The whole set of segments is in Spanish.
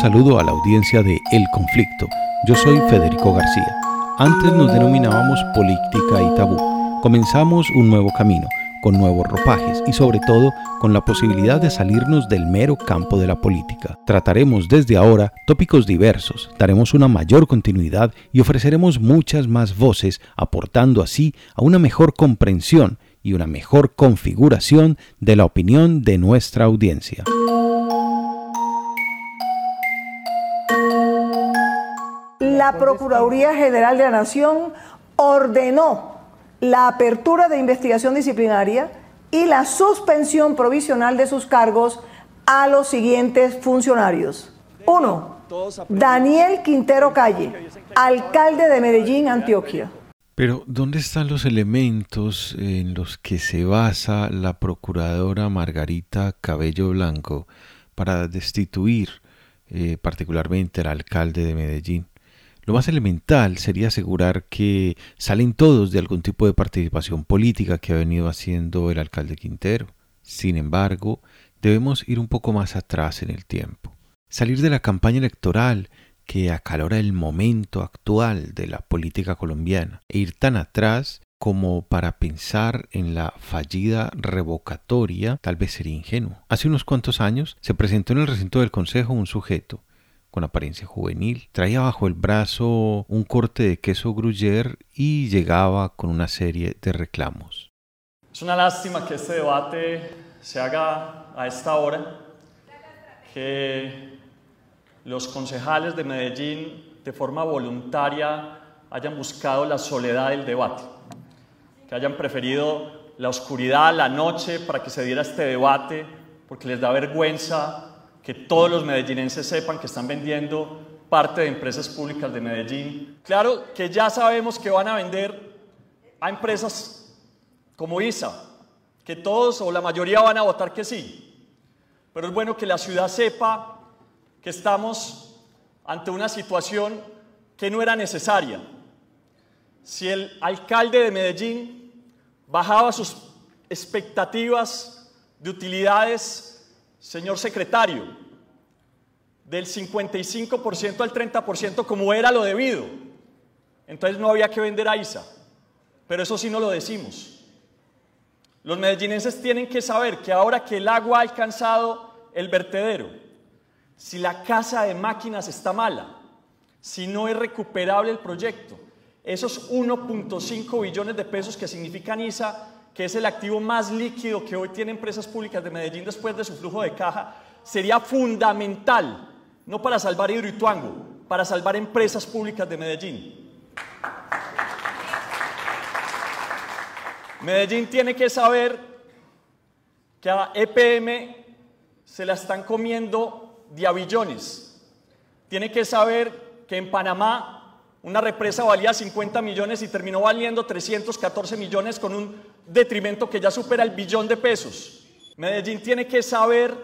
Saludo a la audiencia de El Conflicto. Yo soy Federico García. Antes nos denominábamos Política y Tabú. Comenzamos un nuevo camino, con nuevos ropajes y sobre todo con la posibilidad de salirnos del mero campo de la política. Trataremos desde ahora tópicos diversos, daremos una mayor continuidad y ofreceremos muchas más voces, aportando así a una mejor comprensión y una mejor configuración de la opinión de nuestra audiencia. La Procuraduría General de la Nación ordenó la apertura de investigación disciplinaria y la suspensión provisional de sus cargos a los siguientes funcionarios. Uno, Daniel Quintero Calle, alcalde de Medellín, Antioquia. Pero, ¿dónde están los elementos en los que se basa la procuradora Margarita Cabello Blanco para destituir eh, particularmente al alcalde de Medellín? Lo más elemental sería asegurar que salen todos de algún tipo de participación política que ha venido haciendo el alcalde Quintero. Sin embargo, debemos ir un poco más atrás en el tiempo. Salir de la campaña electoral que acalora el momento actual de la política colombiana e ir tan atrás como para pensar en la fallida revocatoria tal vez sería ingenuo. Hace unos cuantos años se presentó en el recinto del Consejo un sujeto con apariencia juvenil, traía bajo el brazo un corte de queso gruyère y llegaba con una serie de reclamos. Es una lástima que este debate se haga a esta hora, que los concejales de Medellín de forma voluntaria hayan buscado la soledad del debate, que hayan preferido la oscuridad, la noche para que se diera este debate, porque les da vergüenza que todos los medellinenses sepan que están vendiendo parte de empresas públicas de Medellín. Claro que ya sabemos que van a vender a empresas como ISA, que todos o la mayoría van a votar que sí, pero es bueno que la ciudad sepa que estamos ante una situación que no era necesaria. Si el alcalde de Medellín bajaba sus expectativas de utilidades, señor secretario, del 55% al 30% como era lo debido, entonces no había que vender a ISA. Pero eso sí no lo decimos. Los medellinenses tienen que saber que ahora que el agua ha alcanzado el vertedero, si la casa de máquinas está mala, si no es recuperable el proyecto, esos 1.5 billones de pesos que significan ISA, que es el activo más líquido que hoy tiene empresas públicas de Medellín después de su flujo de caja, sería fundamental, no para salvar Hidroituango, para salvar empresas públicas de Medellín. Medellín tiene que saber que a EPM se la están comiendo de avillones. Tiene que saber que en Panamá una represa valía 50 millones y terminó valiendo 314 millones con un detrimento que ya supera el billón de pesos. Medellín tiene que saber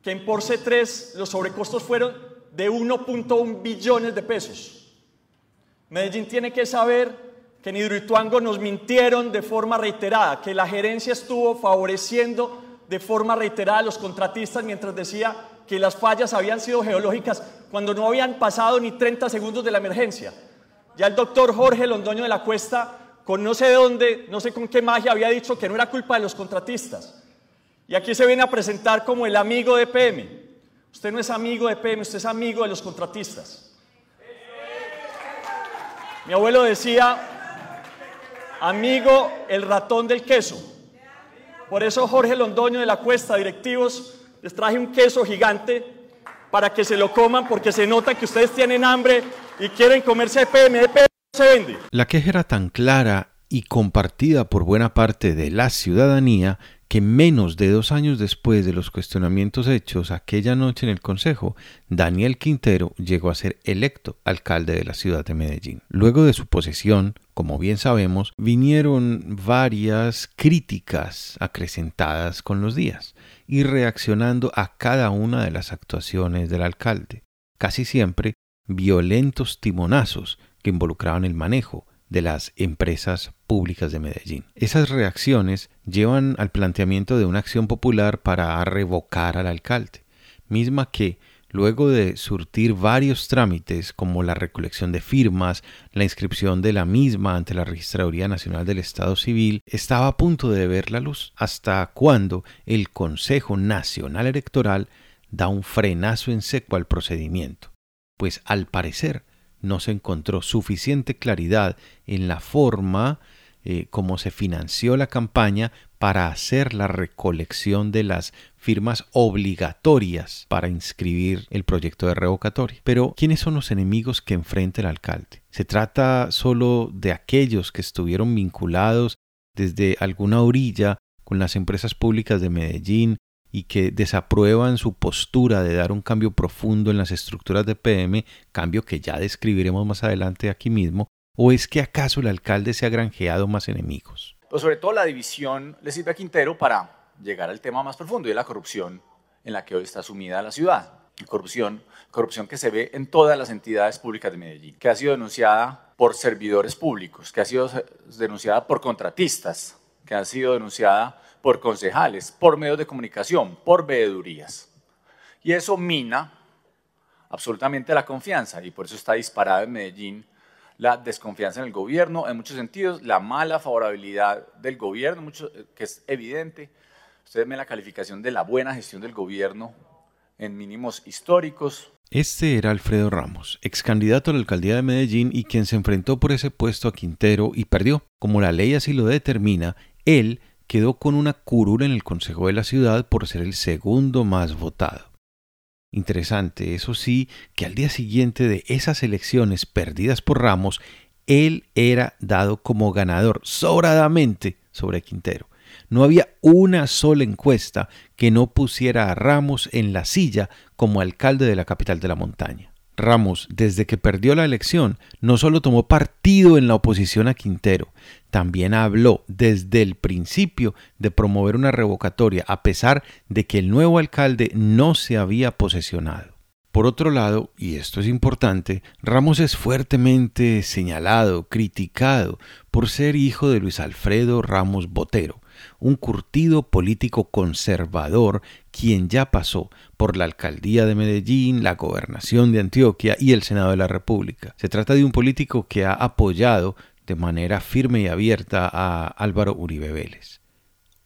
que en Porce 3 los sobrecostos fueron de 1.1 billones de pesos. Medellín tiene que saber que en Hidroituango nos mintieron de forma reiterada, que la gerencia estuvo favoreciendo de forma reiterada a los contratistas mientras decía que las fallas habían sido geológicas cuando no habían pasado ni 30 segundos de la emergencia. Ya el doctor Jorge Londoño de la Cuesta, con no sé de dónde, no sé con qué magia, había dicho que no era culpa de los contratistas. Y aquí se viene a presentar como el amigo de PM. Usted no es amigo de PM, usted es amigo de los contratistas. Mi abuelo decía, amigo el ratón del queso. Por eso Jorge Londoño de la Cuesta, directivos, les traje un queso gigante para que se lo coman porque se nota que ustedes tienen hambre y quieren comerse EPM. EPM se vende. La queja era tan clara y compartida por buena parte de la ciudadanía que menos de dos años después de los cuestionamientos hechos aquella noche en el Consejo, Daniel Quintero llegó a ser electo alcalde de la ciudad de Medellín. Luego de su posesión, como bien sabemos, vinieron varias críticas acrecentadas con los días y reaccionando a cada una de las actuaciones del alcalde, casi siempre violentos timonazos que involucraban el manejo de las empresas públicas de Medellín. Esas reacciones llevan al planteamiento de una acción popular para revocar al alcalde, misma que luego de surtir varios trámites como la recolección de firmas, la inscripción de la misma ante la Registraduría Nacional del Estado Civil, estaba a punto de ver la luz, hasta cuando el Consejo Nacional Electoral da un frenazo en seco al procedimiento, pues al parecer no se encontró suficiente claridad en la forma eh, como se financió la campaña para hacer la recolección de las firmas obligatorias para inscribir el proyecto de revocatoria. Pero, ¿quiénes son los enemigos que enfrenta el alcalde? ¿Se trata solo de aquellos que estuvieron vinculados desde alguna orilla con las empresas públicas de Medellín y que desaprueban su postura de dar un cambio profundo en las estructuras de PM, cambio que ya describiremos más adelante aquí mismo, o es que acaso el alcalde se ha granjeado más enemigos? Pues sobre todo la división le sirve a Quintero para llegar al tema más profundo y la corrupción en la que hoy está sumida la ciudad. Corrupción, corrupción que se ve en todas las entidades públicas de Medellín, que ha sido denunciada por servidores públicos, que ha sido denunciada por contratistas, que ha sido denunciada por concejales, por medios de comunicación, por veedurías. Y eso mina absolutamente la confianza y por eso está disparada en Medellín la desconfianza en el gobierno, en muchos sentidos, la mala favorabilidad del gobierno, mucho, que es evidente. Ustedes ven la calificación de la buena gestión del gobierno en mínimos históricos. Este era Alfredo Ramos, ex candidato a la alcaldía de Medellín y quien se enfrentó por ese puesto a Quintero y perdió. Como la ley así lo determina, él quedó con una curul en el Consejo de la Ciudad por ser el segundo más votado. Interesante, eso sí, que al día siguiente de esas elecciones perdidas por Ramos, él era dado como ganador sobradamente sobre Quintero. No había una sola encuesta que no pusiera a Ramos en la silla como alcalde de la capital de la montaña. Ramos, desde que perdió la elección, no solo tomó partido en la oposición a Quintero, también habló desde el principio de promover una revocatoria, a pesar de que el nuevo alcalde no se había posesionado. Por otro lado, y esto es importante, Ramos es fuertemente señalado, criticado por ser hijo de Luis Alfredo Ramos Botero, un curtido político conservador quien ya pasó por la alcaldía de Medellín, la gobernación de Antioquia y el Senado de la República. Se trata de un político que ha apoyado de manera firme y abierta a Álvaro Uribe Vélez.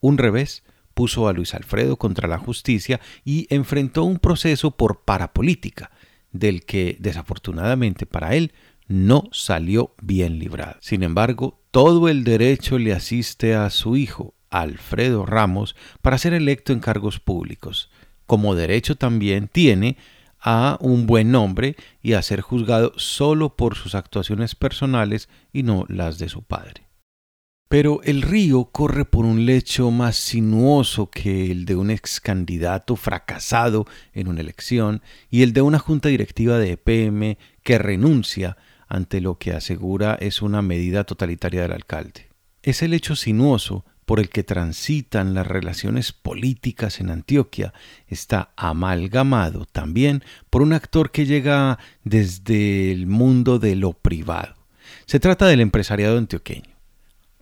Un revés puso a Luis Alfredo contra la justicia y enfrentó un proceso por parapolítica, del que desafortunadamente para él no salió bien librado. Sin embargo, todo el derecho le asiste a su hijo, Alfredo Ramos para ser electo en cargos públicos. Como derecho también tiene a un buen nombre y a ser juzgado solo por sus actuaciones personales y no las de su padre. Pero el río corre por un lecho más sinuoso que el de un ex candidato fracasado en una elección y el de una junta directiva de EPM que renuncia ante lo que asegura es una medida totalitaria del alcalde. Es el lecho sinuoso por el que transitan las relaciones políticas en Antioquia está amalgamado también por un actor que llega desde el mundo de lo privado. Se trata del empresariado antioqueño.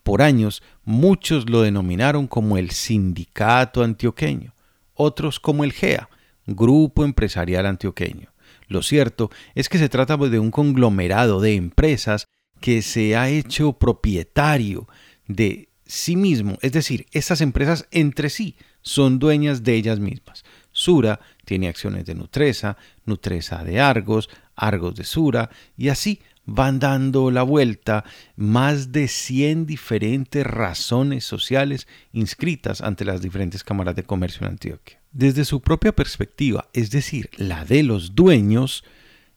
Por años muchos lo denominaron como el sindicato antioqueño, otros como el GEA, Grupo Empresarial Antioqueño. Lo cierto es que se trata de un conglomerado de empresas que se ha hecho propietario de sí mismo, es decir, estas empresas entre sí son dueñas de ellas mismas. Sura tiene acciones de Nutresa, Nutresa de Argos, Argos de Sura, y así van dando la vuelta más de 100 diferentes razones sociales inscritas ante las diferentes cámaras de comercio en Antioquia. Desde su propia perspectiva, es decir, la de los dueños,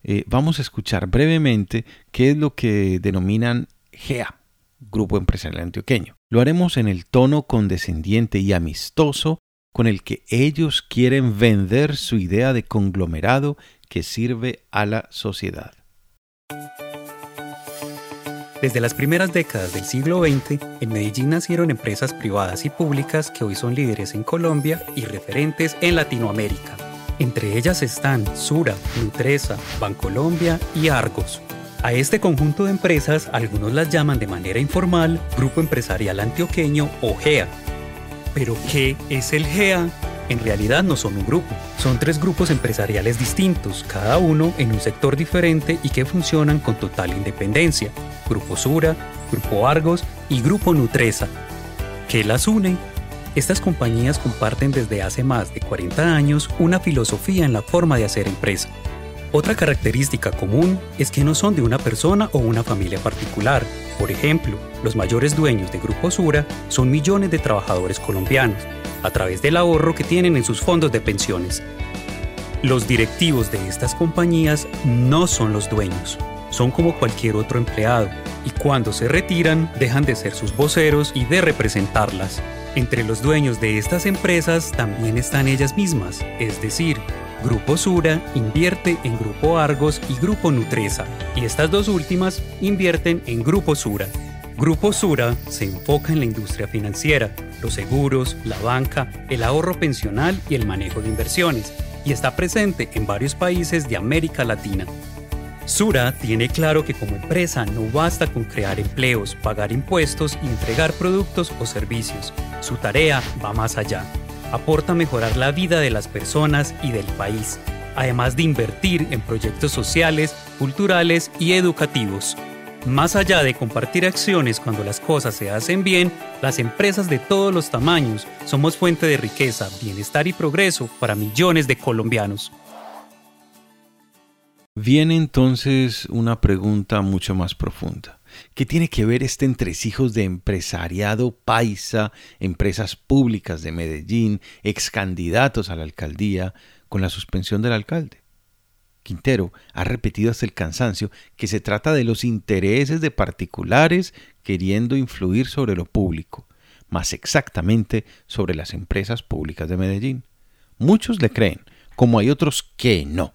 eh, vamos a escuchar brevemente qué es lo que denominan GEA, Grupo Empresarial Antioqueño. Lo haremos en el tono condescendiente y amistoso con el que ellos quieren vender su idea de conglomerado que sirve a la sociedad. Desde las primeras décadas del siglo XX, en Medellín nacieron empresas privadas y públicas que hoy son líderes en Colombia y referentes en Latinoamérica. Entre ellas están Sura, Nutresa, Bancolombia y Argos, a este conjunto de empresas algunos las llaman de manera informal Grupo Empresarial Antioqueño o GEA. Pero ¿qué es el GEA? en realidad no son un grupo, son tres grupos empresariales distintos, cada uno en un sector diferente y que funcionan con total independencia. Grupo Sura, Grupo Argos y Grupo Nutresa. ¿Qué las une? Estas compañías comparten desde hace más de 40 años una filosofía en la forma de hacer empresa. Otra característica común es que no son de una persona o una familia particular. Por ejemplo, los mayores dueños de Grupo Sura son millones de trabajadores colombianos, a través del ahorro que tienen en sus fondos de pensiones. Los directivos de estas compañías no son los dueños, son como cualquier otro empleado, y cuando se retiran dejan de ser sus voceros y de representarlas. Entre los dueños de estas empresas también están ellas mismas, es decir, Grupo Sura invierte en Grupo Argos y Grupo Nutresa, y estas dos últimas invierten en Grupo Sura. Grupo Sura se enfoca en la industria financiera, los seguros, la banca, el ahorro pensional y el manejo de inversiones, y está presente en varios países de América Latina. Sura tiene claro que como empresa no basta con crear empleos, pagar impuestos y entregar productos o servicios. Su tarea va más allá. Aporta a mejorar la vida de las personas y del país, además de invertir en proyectos sociales, culturales y educativos. Más allá de compartir acciones cuando las cosas se hacen bien, las empresas de todos los tamaños somos fuente de riqueza, bienestar y progreso para millones de colombianos. Viene entonces una pregunta mucho más profunda. ¿Qué tiene que ver este entresijos de empresariado paisa, empresas públicas de Medellín, ex candidatos a la alcaldía, con la suspensión del alcalde? Quintero ha repetido hasta el cansancio que se trata de los intereses de particulares queriendo influir sobre lo público, más exactamente sobre las empresas públicas de Medellín. Muchos le creen, como hay otros que no.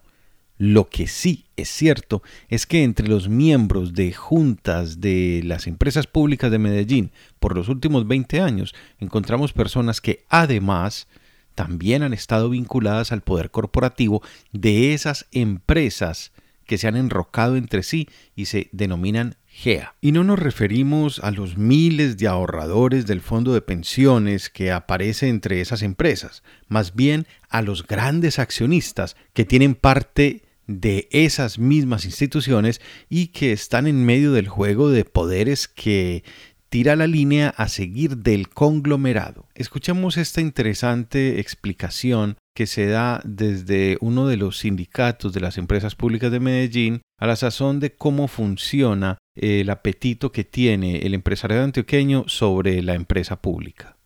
Lo que sí es cierto es que entre los miembros de juntas de las empresas públicas de Medellín por los últimos 20 años encontramos personas que además también han estado vinculadas al poder corporativo de esas empresas que se han enrocado entre sí y se denominan GEA. Y no nos referimos a los miles de ahorradores del fondo de pensiones que aparece entre esas empresas, más bien a los grandes accionistas que tienen parte de esas mismas instituciones y que están en medio del juego de poderes que tira la línea a seguir del conglomerado. Escuchemos esta interesante explicación que se da desde uno de los sindicatos de las empresas públicas de Medellín a la sazón de cómo funciona el apetito que tiene el empresario antioqueño sobre la empresa pública.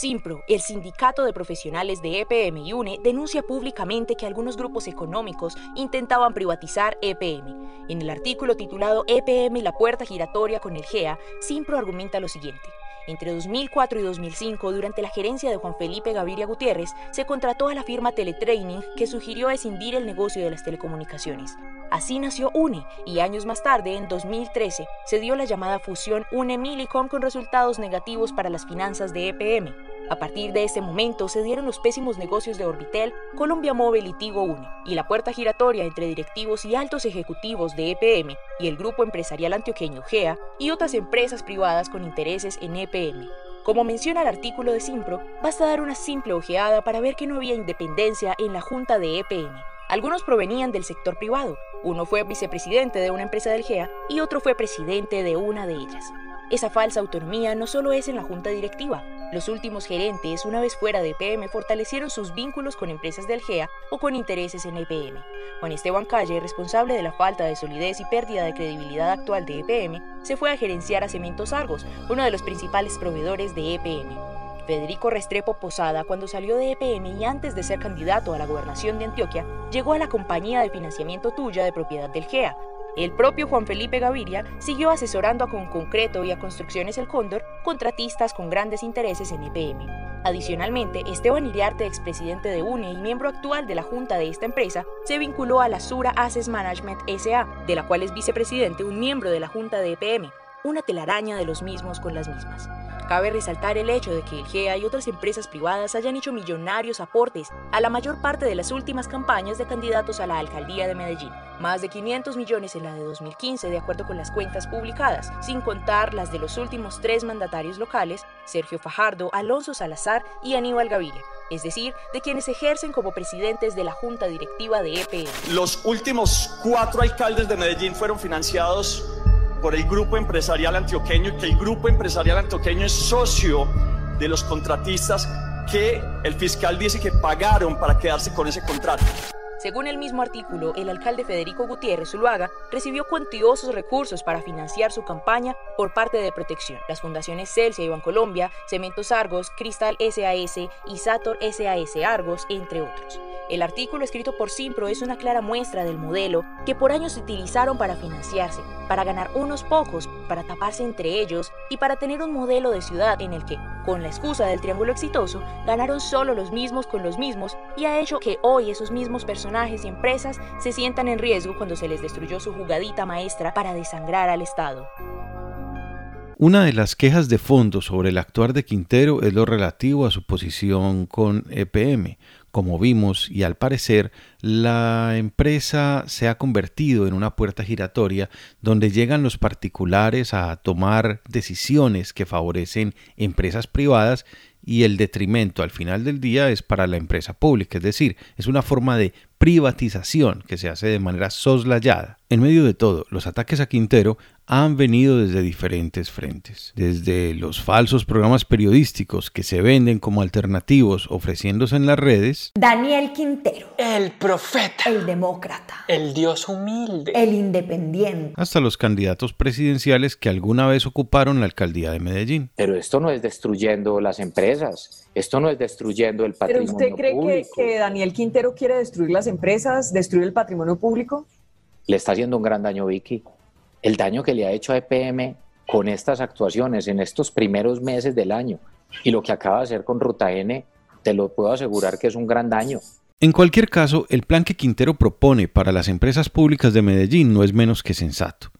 Simpro, el sindicato de profesionales de EPM y UNE, denuncia públicamente que algunos grupos económicos intentaban privatizar EPM. En el artículo titulado EPM y la puerta giratoria con el GEA, Simpro argumenta lo siguiente. Entre 2004 y 2005, durante la gerencia de Juan Felipe Gaviria Gutiérrez, se contrató a la firma Teletraining que sugirió escindir el negocio de las telecomunicaciones. Así nació UNE y años más tarde, en 2013, se dio la llamada fusión UNE-Milicom con resultados negativos para las finanzas de EPM. A partir de ese momento se dieron los pésimos negocios de Orbitel, Colombia Móvil y Tigo UNE, y la puerta giratoria entre directivos y altos ejecutivos de EPM y el grupo empresarial antioqueño GEA y otras empresas privadas con intereses en EPM. Como menciona el artículo de Simpro, basta dar una simple ojeada para ver que no había independencia en la junta de EPM. Algunos provenían del sector privado, uno fue vicepresidente de una empresa del GEA y otro fue presidente de una de ellas. Esa falsa autonomía no solo es en la junta directiva. Los últimos gerentes, una vez fuera de EPM, fortalecieron sus vínculos con empresas del GEA o con intereses en EPM. Juan Esteban Calle, responsable de la falta de solidez y pérdida de credibilidad actual de EPM, se fue a gerenciar a Cementos Argos, uno de los principales proveedores de EPM. Federico Restrepo Posada, cuando salió de EPM y antes de ser candidato a la gobernación de Antioquia, llegó a la compañía de financiamiento tuya de propiedad del GEA. El propio Juan Felipe Gaviria siguió asesorando a Con Concreto y a Construcciones El Cóndor, contratistas con grandes intereses en EPM. Adicionalmente, Esteban Iriarte, expresidente de UNE y miembro actual de la junta de esta empresa, se vinculó a la Sura Assets Management SA, de la cual es vicepresidente un miembro de la junta de EPM, una telaraña de los mismos con las mismas. Cabe resaltar el hecho de que el GEA y otras empresas privadas hayan hecho millonarios aportes a la mayor parte de las últimas campañas de candidatos a la alcaldía de Medellín. más de 500 millones en la de 2015 de acuerdo con las cuentas publicadas, sin contar las de los últimos tres mandatarios locales, Sergio Fajardo, Alonso Salazar y Aníbal Gaviria, es decir, de quienes ejercen como presidentes de la Junta Directiva de EPM. Los últimos cuatro alcaldes de Medellín fueron financiados por el grupo empresarial antioqueño, que el grupo empresarial antioqueño es socio de los contratistas que el fiscal dice que pagaron para quedarse con ese contrato. Según el mismo artículo, el alcalde Federico Gutiérrez Zuluaga recibió cuantiosos recursos para financiar su campaña por parte de Protección. Las fundaciones Celsia y Bancolombia, Cementos Argos, Cristal SAS y Sator SAS Argos, entre otros. El artículo escrito por Simpro es una clara muestra del modelo que por años se utilizaron para financiarse, para ganar unos pocos, para taparse entre ellos y para tener un modelo de ciudad en el que, con la excusa del triángulo exitoso, ganaron solo los mismos con los mismos y ha hecho que hoy esos mismos personajes y empresas se sientan en riesgo cuando se les destruyó su jugadita maestra para desangrar al Estado. Una de las quejas de fondo sobre el actuar de Quintero es lo relativo a su posición con EPM. Como vimos y al parecer, la empresa se ha convertido en una puerta giratoria donde llegan los particulares a tomar decisiones que favorecen empresas privadas y el detrimento al final del día es para la empresa pública, es decir, es una forma de privatización que se hace de manera soslayada. En medio de todo, los ataques a Quintero han venido desde diferentes frentes, desde los falsos programas periodísticos que se venden como alternativos ofreciéndose en las redes. Daniel Quintero. El profeta. El demócrata. El Dios humilde. El independiente. Hasta los candidatos presidenciales que alguna vez ocuparon la alcaldía de Medellín. Pero esto no es destruyendo las empresas, esto no es destruyendo el patrimonio ¿Pero usted cree público. Que, que Daniel Quintero quiere destruir las empresas, destruir el patrimonio público? Le está haciendo un gran daño, Vicky. El daño que le ha hecho a EPM con estas actuaciones en estos primeros meses del año y lo que acaba de hacer con Ruta N, te lo puedo asegurar que es un gran daño. En cualquier caso, el plan que Quintero propone para las empresas públicas de Medellín no es menos que sensato.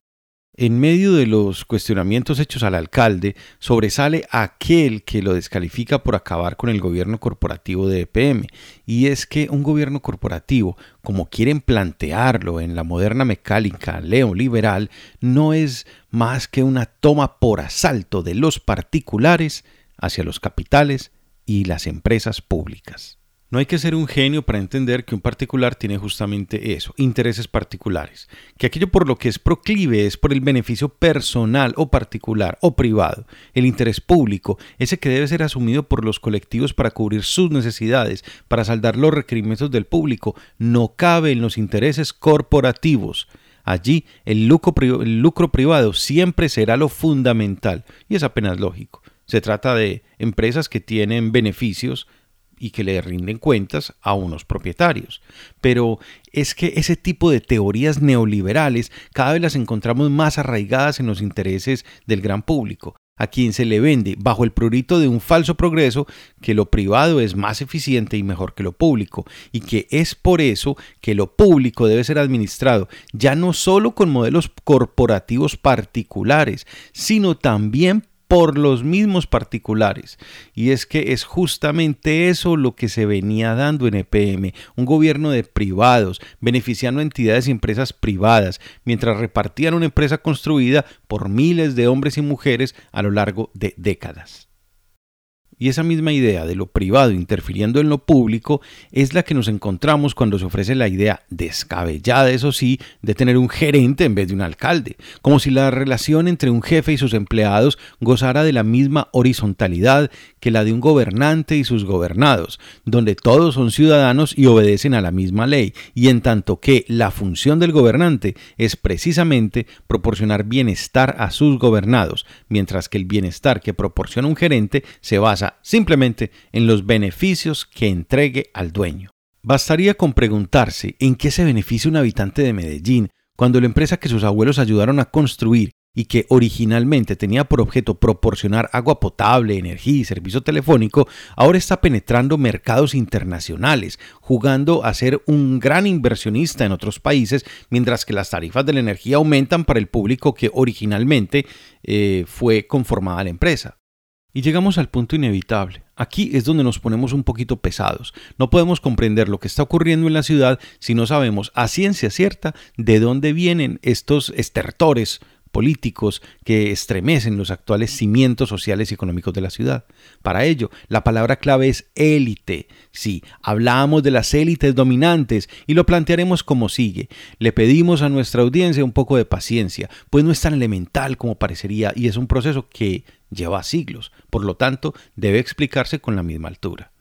En medio de los cuestionamientos hechos al alcalde, sobresale aquel que lo descalifica por acabar con el gobierno corporativo de EPM, y es que un gobierno corporativo, como quieren plantearlo en la moderna mecánica neoliberal, no es más que una toma por asalto de los particulares hacia los capitales y las empresas públicas. No hay que ser un genio para entender que un particular tiene justamente eso, intereses particulares, que aquello por lo que es proclive es por el beneficio personal o particular o privado, el interés público, ese que debe ser asumido por los colectivos para cubrir sus necesidades, para saldar los requerimientos del público, no cabe en los intereses corporativos. Allí el lucro, el lucro privado siempre será lo fundamental y es apenas lógico. Se trata de empresas que tienen beneficios y que le rinden cuentas a unos propietarios. Pero es que ese tipo de teorías neoliberales cada vez las encontramos más arraigadas en los intereses del gran público, a quien se le vende bajo el prurito de un falso progreso que lo privado es más eficiente y mejor que lo público, y que es por eso que lo público debe ser administrado ya no solo con modelos corporativos particulares, sino también por los mismos particulares. Y es que es justamente eso lo que se venía dando en EPM, un gobierno de privados, beneficiando a entidades y empresas privadas, mientras repartían una empresa construida por miles de hombres y mujeres a lo largo de décadas. Y esa misma idea de lo privado interfiriendo en lo público es la que nos encontramos cuando se ofrece la idea descabellada, eso sí, de tener un gerente en vez de un alcalde, como si la relación entre un jefe y sus empleados gozara de la misma horizontalidad que la de un gobernante y sus gobernados, donde todos son ciudadanos y obedecen a la misma ley, y en tanto que la función del gobernante es precisamente proporcionar bienestar a sus gobernados, mientras que el bienestar que proporciona un gerente se basa simplemente en los beneficios que entregue al dueño. Bastaría con preguntarse en qué se beneficia un habitante de Medellín cuando la empresa que sus abuelos ayudaron a construir y que originalmente tenía por objeto proporcionar agua potable, energía y servicio telefónico, ahora está penetrando mercados internacionales, jugando a ser un gran inversionista en otros países, mientras que las tarifas de la energía aumentan para el público que originalmente eh, fue conformada la empresa. Y llegamos al punto inevitable. Aquí es donde nos ponemos un poquito pesados. No podemos comprender lo que está ocurriendo en la ciudad si no sabemos a ciencia cierta de dónde vienen estos estertores políticos que estremecen los actuales cimientos sociales y económicos de la ciudad. Para ello, la palabra clave es élite. Sí, hablamos de las élites dominantes y lo plantearemos como sigue. Le pedimos a nuestra audiencia un poco de paciencia, pues no es tan elemental como parecería y es un proceso que lleva siglos, por lo tanto debe explicarse con la misma altura.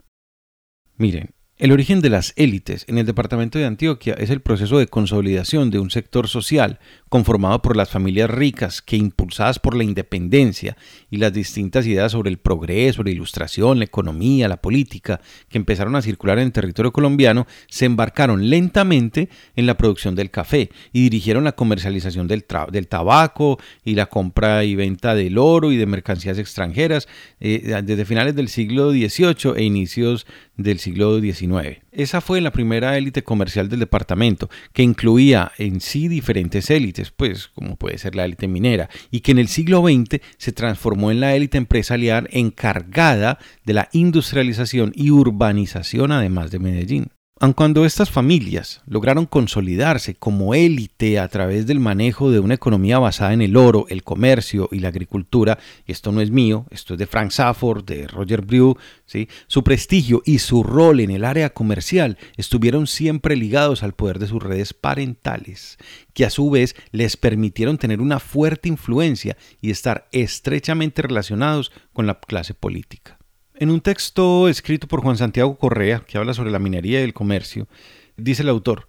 Miren, el origen de las élites en el departamento de Antioquia es el proceso de consolidación de un sector social conformado por las familias ricas que, impulsadas por la independencia y las distintas ideas sobre el progreso, la ilustración, la economía, la política, que empezaron a circular en el territorio colombiano, se embarcaron lentamente en la producción del café y dirigieron la comercialización del, tabaco y la compra y venta del oro y de mercancías extranjeras eh, desde finales del siglo XVIII e inicios del siglo XIX. Esa fue la primera élite comercial del departamento, que incluía en sí diferentes élites, pues como puede ser la élite minera, y que en el siglo XX se transformó en la élite empresarial encargada de la industrialización y urbanización además de Medellín. Aun cuando estas familias lograron consolidarse como élite a través del manejo de una economía basada en el oro, el comercio y la agricultura, esto no es mío, esto es de Frank Safford, de Roger Brew, ¿sí? su prestigio y su rol en el área comercial estuvieron siempre ligados al poder de sus redes parentales, que a su vez les permitieron tener una fuerte influencia y estar estrechamente relacionados con la clase política. En un texto escrito por Juan Santiago Correa, que habla sobre la minería y el comercio, dice el autor,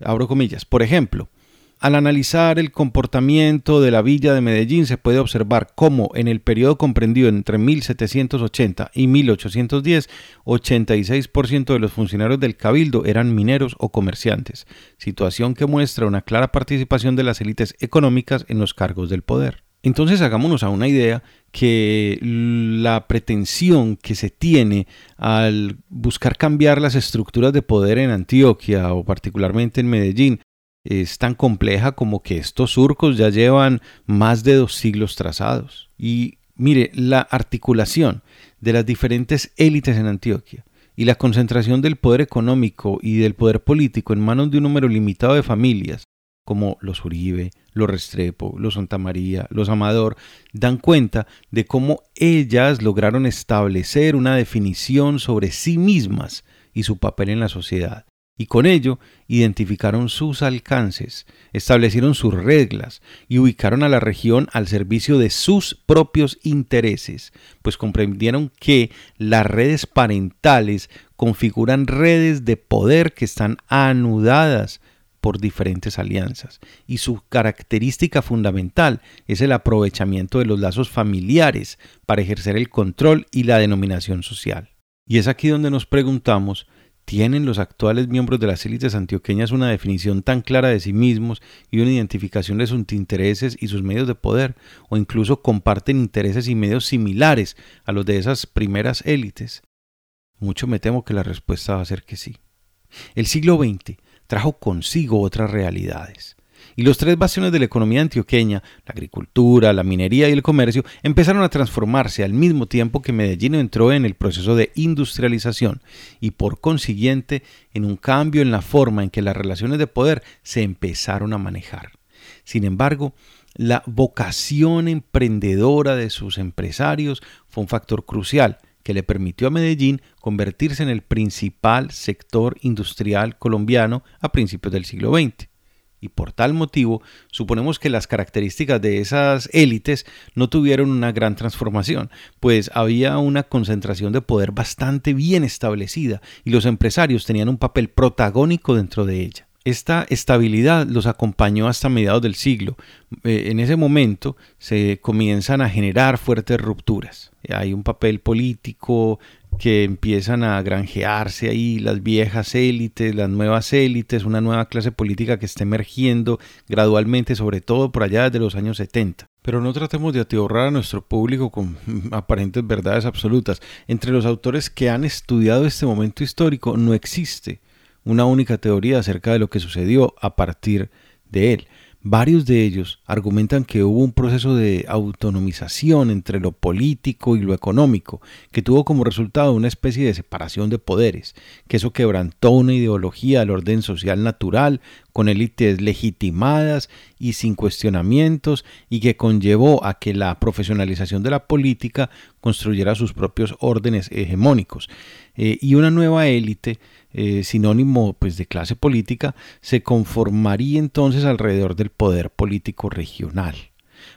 abro comillas, por ejemplo, al analizar el comportamiento de la villa de Medellín se puede observar cómo en el periodo comprendido entre 1780 y 1810, 86% de los funcionarios del cabildo eran mineros o comerciantes, situación que muestra una clara participación de las élites económicas en los cargos del poder. Entonces hagámonos a una idea que la pretensión que se tiene al buscar cambiar las estructuras de poder en Antioquia o particularmente en Medellín es tan compleja como que estos surcos ya llevan más de dos siglos trazados. Y mire, la articulación de las diferentes élites en Antioquia y la concentración del poder económico y del poder político en manos de un número limitado de familias como los Uribe, los Restrepo, los Santa María, los Amador, dan cuenta de cómo ellas lograron establecer una definición sobre sí mismas y su papel en la sociedad. Y con ello identificaron sus alcances, establecieron sus reglas y ubicaron a la región al servicio de sus propios intereses, pues comprendieron que las redes parentales configuran redes de poder que están anudadas por diferentes alianzas y su característica fundamental es el aprovechamiento de los lazos familiares para ejercer el control y la denominación social. Y es aquí donde nos preguntamos, ¿tienen los actuales miembros de las élites antioqueñas una definición tan clara de sí mismos y una identificación de sus intereses y sus medios de poder? ¿O incluso comparten intereses y medios similares a los de esas primeras élites? Mucho me temo que la respuesta va a ser que sí. El siglo XX trajo consigo otras realidades. Y los tres bastiones de la economía antioqueña, la agricultura, la minería y el comercio, empezaron a transformarse al mismo tiempo que Medellín entró en el proceso de industrialización y por consiguiente en un cambio en la forma en que las relaciones de poder se empezaron a manejar. Sin embargo, la vocación emprendedora de sus empresarios fue un factor crucial que le permitió a Medellín convertirse en el principal sector industrial colombiano a principios del siglo XX. Y por tal motivo, suponemos que las características de esas élites no tuvieron una gran transformación, pues había una concentración de poder bastante bien establecida y los empresarios tenían un papel protagónico dentro de ella. Esta estabilidad los acompañó hasta mediados del siglo. Eh, en ese momento se comienzan a generar fuertes rupturas. Hay un papel político que empiezan a granjearse ahí las viejas élites, las nuevas élites, una nueva clase política que está emergiendo gradualmente, sobre todo por allá desde los años 70. Pero no tratemos de atiborrar a nuestro público con aparentes verdades absolutas. Entre los autores que han estudiado este momento histórico no existe una única teoría acerca de lo que sucedió a partir de él. Varios de ellos argumentan que hubo un proceso de autonomización entre lo político y lo económico, que tuvo como resultado una especie de separación de poderes, que eso quebrantó una ideología del orden social natural, con élites legitimadas y sin cuestionamientos, y que conllevó a que la profesionalización de la política construyera sus propios órdenes hegemónicos. Eh, y una nueva élite eh, sinónimo pues, de clase política, se conformaría entonces alrededor del poder político regional.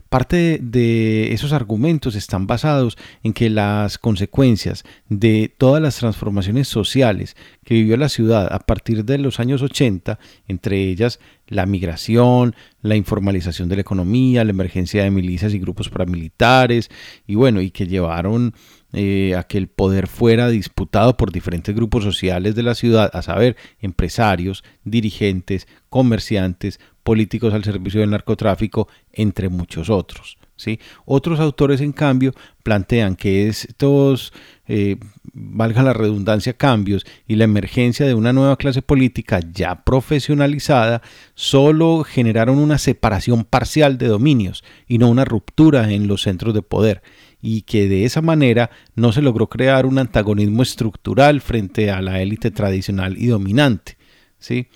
Parte de esos argumentos están basados en que las consecuencias de todas las transformaciones sociales que vivió la ciudad a partir de los años 80, entre ellas la migración, la informalización de la economía, la emergencia de milicias y grupos paramilitares, y bueno, y que llevaron eh, a que el poder fuera disputado por diferentes grupos sociales de la ciudad, a saber, empresarios, dirigentes, comerciantes, políticos al servicio del narcotráfico, entre muchos otros. ¿sí? Otros autores, en cambio, plantean que estos, eh, valga la redundancia, cambios y la emergencia de una nueva clase política ya profesionalizada solo generaron una separación parcial de dominios y no una ruptura en los centros de poder y que de esa manera no se logró crear un antagonismo estructural frente a la élite tradicional y dominante. ¿sí?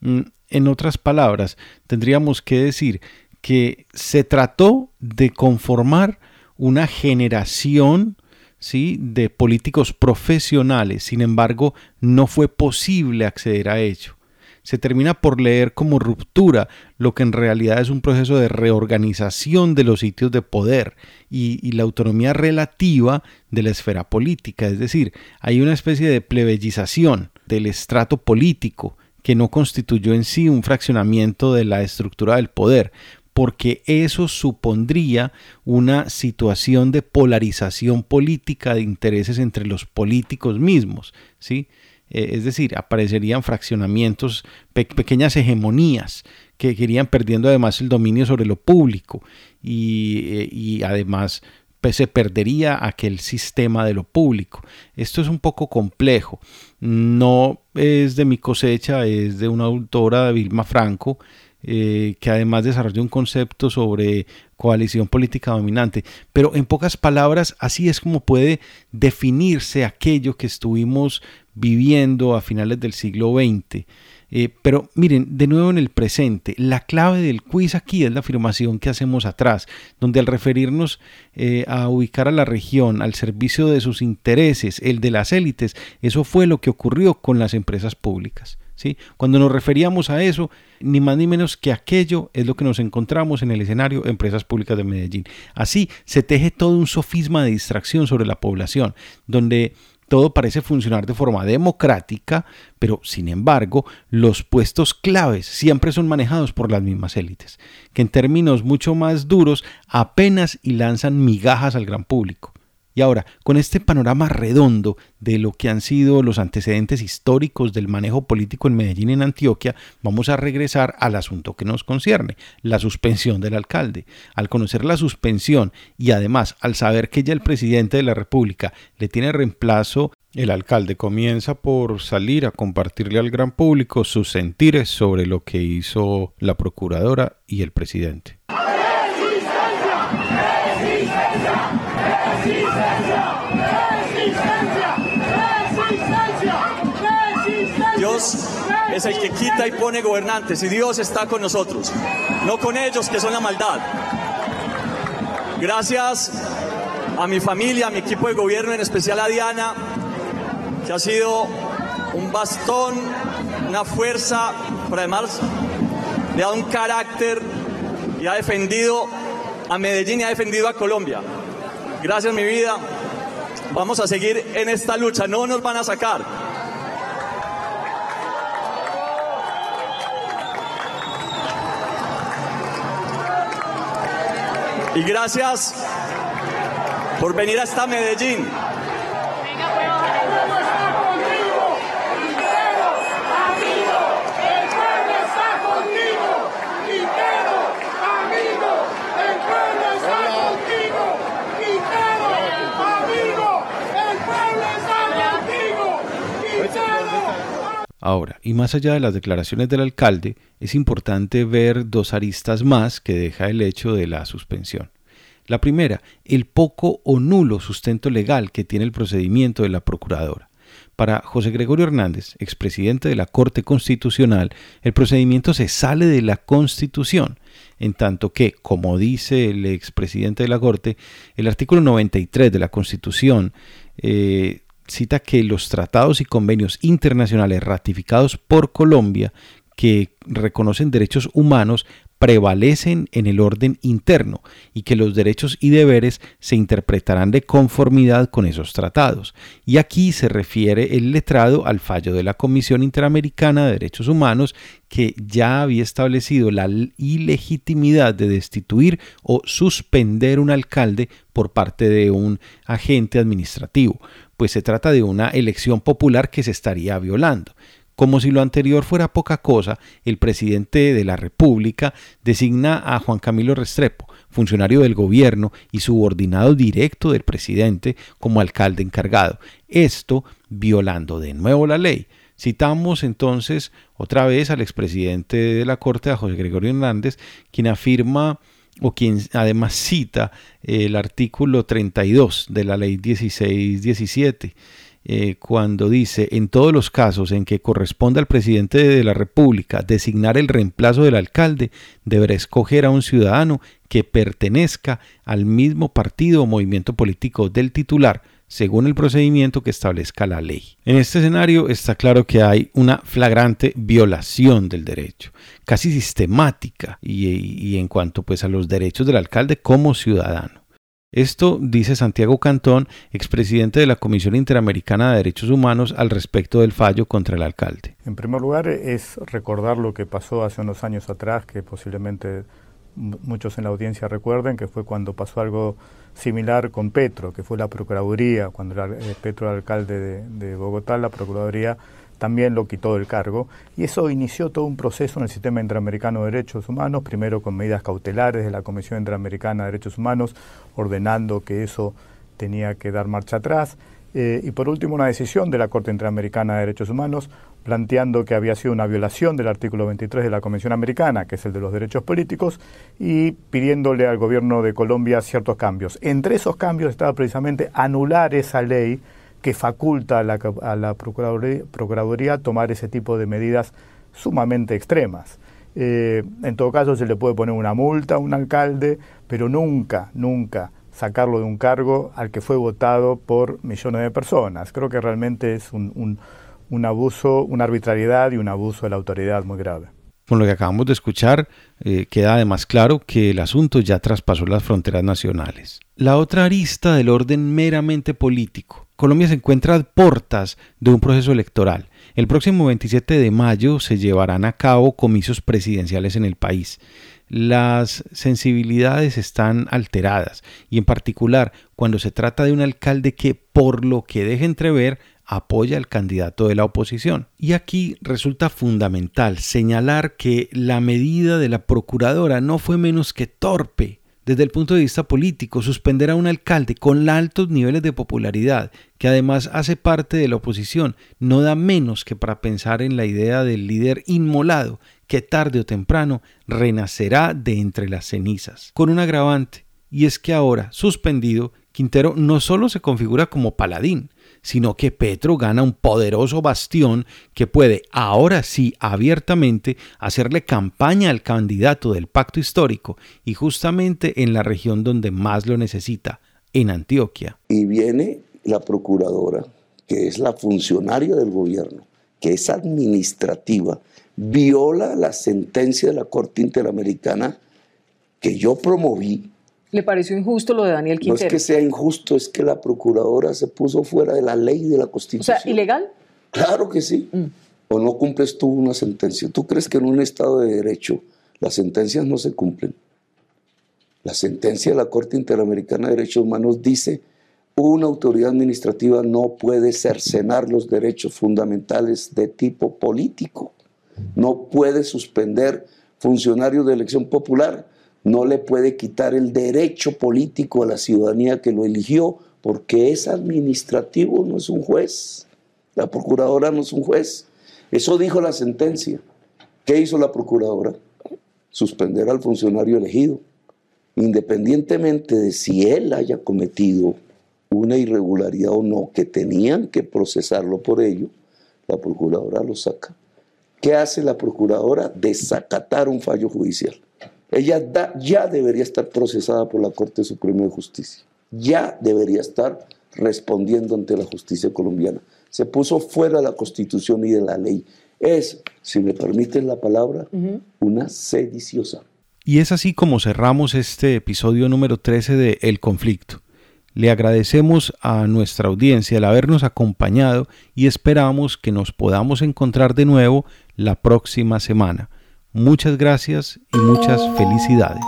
Mm, en otras palabras, tendríamos que decir que se trató de conformar una generación ¿sí? de políticos profesionales, sin embargo, no fue posible acceder a ello se termina por leer como ruptura, lo que en realidad es un proceso de reorganización de los sitios de poder y, la autonomía relativa de la esfera política. Es decir, hay una especie de plebeyización del estrato político que no constituyó en sí un fraccionamiento de la estructura del poder, porque eso supondría una situación de polarización política de intereses entre los políticos mismos, ¿sí? Eh, es decir, aparecerían fraccionamientos, pequeñas hegemonías que irían perdiendo además el dominio sobre lo público y, eh, además pues, se perdería aquel sistema de lo público. Esto es un poco complejo. No es de mi cosecha, es de una autora, Vilma Franco, eh, que además desarrolló un concepto sobre coalición política dominante. Pero en pocas palabras, así es como puede definirse aquello que estuvimos viviendo a finales del siglo XX. Eh, pero miren, de nuevo en el presente, la clave del quiz aquí es la afirmación que hacemos atrás, donde al referirnos eh, a ubicar a la región al servicio de sus intereses, el de las élites, eso fue lo que ocurrió con las empresas públicas. Cuando nos referíamos a eso, ni más ni menos que aquello es lo que nos encontramos en el escenario Empresas Públicas de Medellín. Así se teje todo un sofisma de distracción sobre la población, donde todo parece funcionar de forma democrática, pero sin embargo los puestos claves siempre son manejados por las mismas élites, que en términos mucho más duros apenas y lanzan migajas al gran público. Y ahora, con este panorama redondo de lo que han sido los antecedentes históricos del manejo político en Medellín y en Antioquia, vamos a regresar al asunto que nos concierne, la suspensión del alcalde. Al conocer la suspensión y además al saber que ya el presidente de la República le tiene reemplazo, el alcalde comienza por salir a compartirle al gran público sus sentires sobre lo que hizo la procuradora y el presidente. Es el que quita y pone gobernantes y Dios está con nosotros, no con ellos que son la maldad. Gracias a mi familia, a mi equipo de gobierno, en especial a Diana, que ha sido un bastón, una fuerza, pero además le ha dado un carácter y ha defendido a Medellín y ha defendido a Colombia. Gracias mi vida. Vamos a seguir en esta lucha, no nos van a sacar. Y gracias por venir hasta Medellín. Ahora, y más allá de las declaraciones del alcalde, es importante ver dos aristas más que deja el hecho de la suspensión. La primera, el poco o nulo sustento legal que tiene el procedimiento de la procuradora. Para José Gregorio Hernández, expresidente de la Corte Constitucional, el procedimiento se sale de la Constitución, en tanto que, como dice el expresidente de la Corte, el artículo 93 de la Constitución eh, cita que los tratados y convenios internacionales ratificados por Colombia que reconocen derechos humanos prevalecen en el orden interno y que los derechos y deberes se interpretarán de conformidad con esos tratados. Y aquí se refiere el letrado al fallo de la Comisión Interamericana de Derechos Humanos que ya había establecido la ilegitimidad de destituir o suspender un alcalde por parte de un agente administrativo, pues se trata de una elección popular que se estaría violando. Como si lo anterior fuera poca cosa, el presidente de la República designa a Juan Camilo Restrepo, funcionario del gobierno y subordinado directo del presidente, como alcalde encargado. Esto violando de nuevo la ley. Citamos entonces otra vez al expresidente de la Corte, a José Gregorio Hernández, quien afirma o quien además cita el artículo 32 de la ley 1617 eh, cuando dice, en todos los casos en que corresponda al presidente de la República designar el reemplazo del alcalde, deberá escoger a un ciudadano que pertenezca al mismo partido o movimiento político del titular, según el procedimiento que establezca la ley. En este escenario está claro que hay una flagrante violación del derecho, casi sistemática, y, en cuanto pues a los derechos del alcalde como ciudadano. Esto dice Santiago Cantón, expresidente de la Comisión Interamericana de Derechos Humanos, al respecto del fallo contra el alcalde. En primer lugar, es recordar lo que pasó hace unos años atrás, que posiblemente muchos en la audiencia recuerden, que fue cuando pasó algo similar con Petro, que fue la Procuraduría, cuando era eh, Petro era alcalde de, de Bogotá, la Procuraduría también lo quitó del cargo. Y eso inició todo un proceso en el sistema interamericano de derechos humanos, primero con medidas cautelares de la Comisión Interamericana de Derechos Humanos, ordenando que eso tenía que dar marcha atrás, eh, y por último una decisión de la Corte Interamericana de Derechos Humanos planteando que había sido una violación del artículo 23 de la Convención Americana, que es el de los derechos políticos, y pidiéndole al gobierno de Colombia ciertos cambios. Entre esos cambios estaba precisamente anular esa ley que faculta a la, Procuraduría, tomar ese tipo de medidas sumamente extremas. Eh, en todo caso, se le puede poner una multa a un alcalde, pero nunca, nunca sacarlo de un cargo al que fue votado por millones de personas. Creo que realmente es un, abuso, una arbitrariedad y un abuso de la autoridad muy grave. Con lo que acabamos de escuchar, eh, queda además claro que el asunto ya traspasó las fronteras nacionales. La otra arista del orden meramente político Colombia se encuentra a portas de un proceso electoral. El próximo 27 de mayo se llevarán a cabo comicios presidenciales en el país. Las sensibilidades están alteradas y en particular cuando se trata de un alcalde que por lo que deja entrever apoya al candidato de la oposición. Y aquí resulta fundamental señalar que la medida de la procuradora no fue menos que torpe desde el punto de vista político, suspender a un alcalde con altos niveles de popularidad, que además hace parte de la oposición, no da menos que para pensar en la idea del líder inmolado, que tarde o temprano renacerá de entre las cenizas. Con un agravante, y es que ahora, suspendido, Quintero no solo se configura como paladín, sino que Petro gana un poderoso bastión que puede ahora sí abiertamente hacerle campaña al candidato del pacto histórico y justamente en la región donde más lo necesita, en Antioquia. Y viene la procuradora, que es la funcionaria del gobierno, que es administrativa, viola la sentencia de la Corte Interamericana que yo promoví ¿Le pareció injusto lo de Daniel Quintero? No es que sea injusto, es que la procuradora se puso fuera de la ley de la Constitución. O sea, ¿ilegal? Claro que sí. Mm. O no cumples tú una sentencia. ¿Tú crees que en un Estado de Derecho las sentencias no se cumplen? La sentencia de la Corte Interamericana de Derechos Humanos dice una autoridad administrativa no puede cercenar los derechos fundamentales de tipo político. No puede suspender funcionarios de elección popular no le puede quitar el derecho político a la ciudadanía que lo eligió, porque es administrativo, no es un juez. La procuradora no es un juez. Eso dijo la sentencia. ¿Qué hizo la procuradora? Suspender al funcionario elegido, independientemente de si él haya cometido una irregularidad o no, que tenían que procesarlo por ello, la procuradora lo saca. ¿Qué hace la procuradora? Desacatar un fallo judicial. Ella ya debería estar procesada por la Corte Suprema de Justicia. Ya debería estar respondiendo ante la justicia colombiana. Se puso fuera de la Constitución y de la ley. Es, si me permiten la palabra, una sediciosa. Y es así como cerramos este episodio número 13 de El Conflicto. Le agradecemos a nuestra audiencia el habernos acompañado y esperamos que nos podamos encontrar de nuevo la próxima semana. Muchas gracias y muchas felicidades.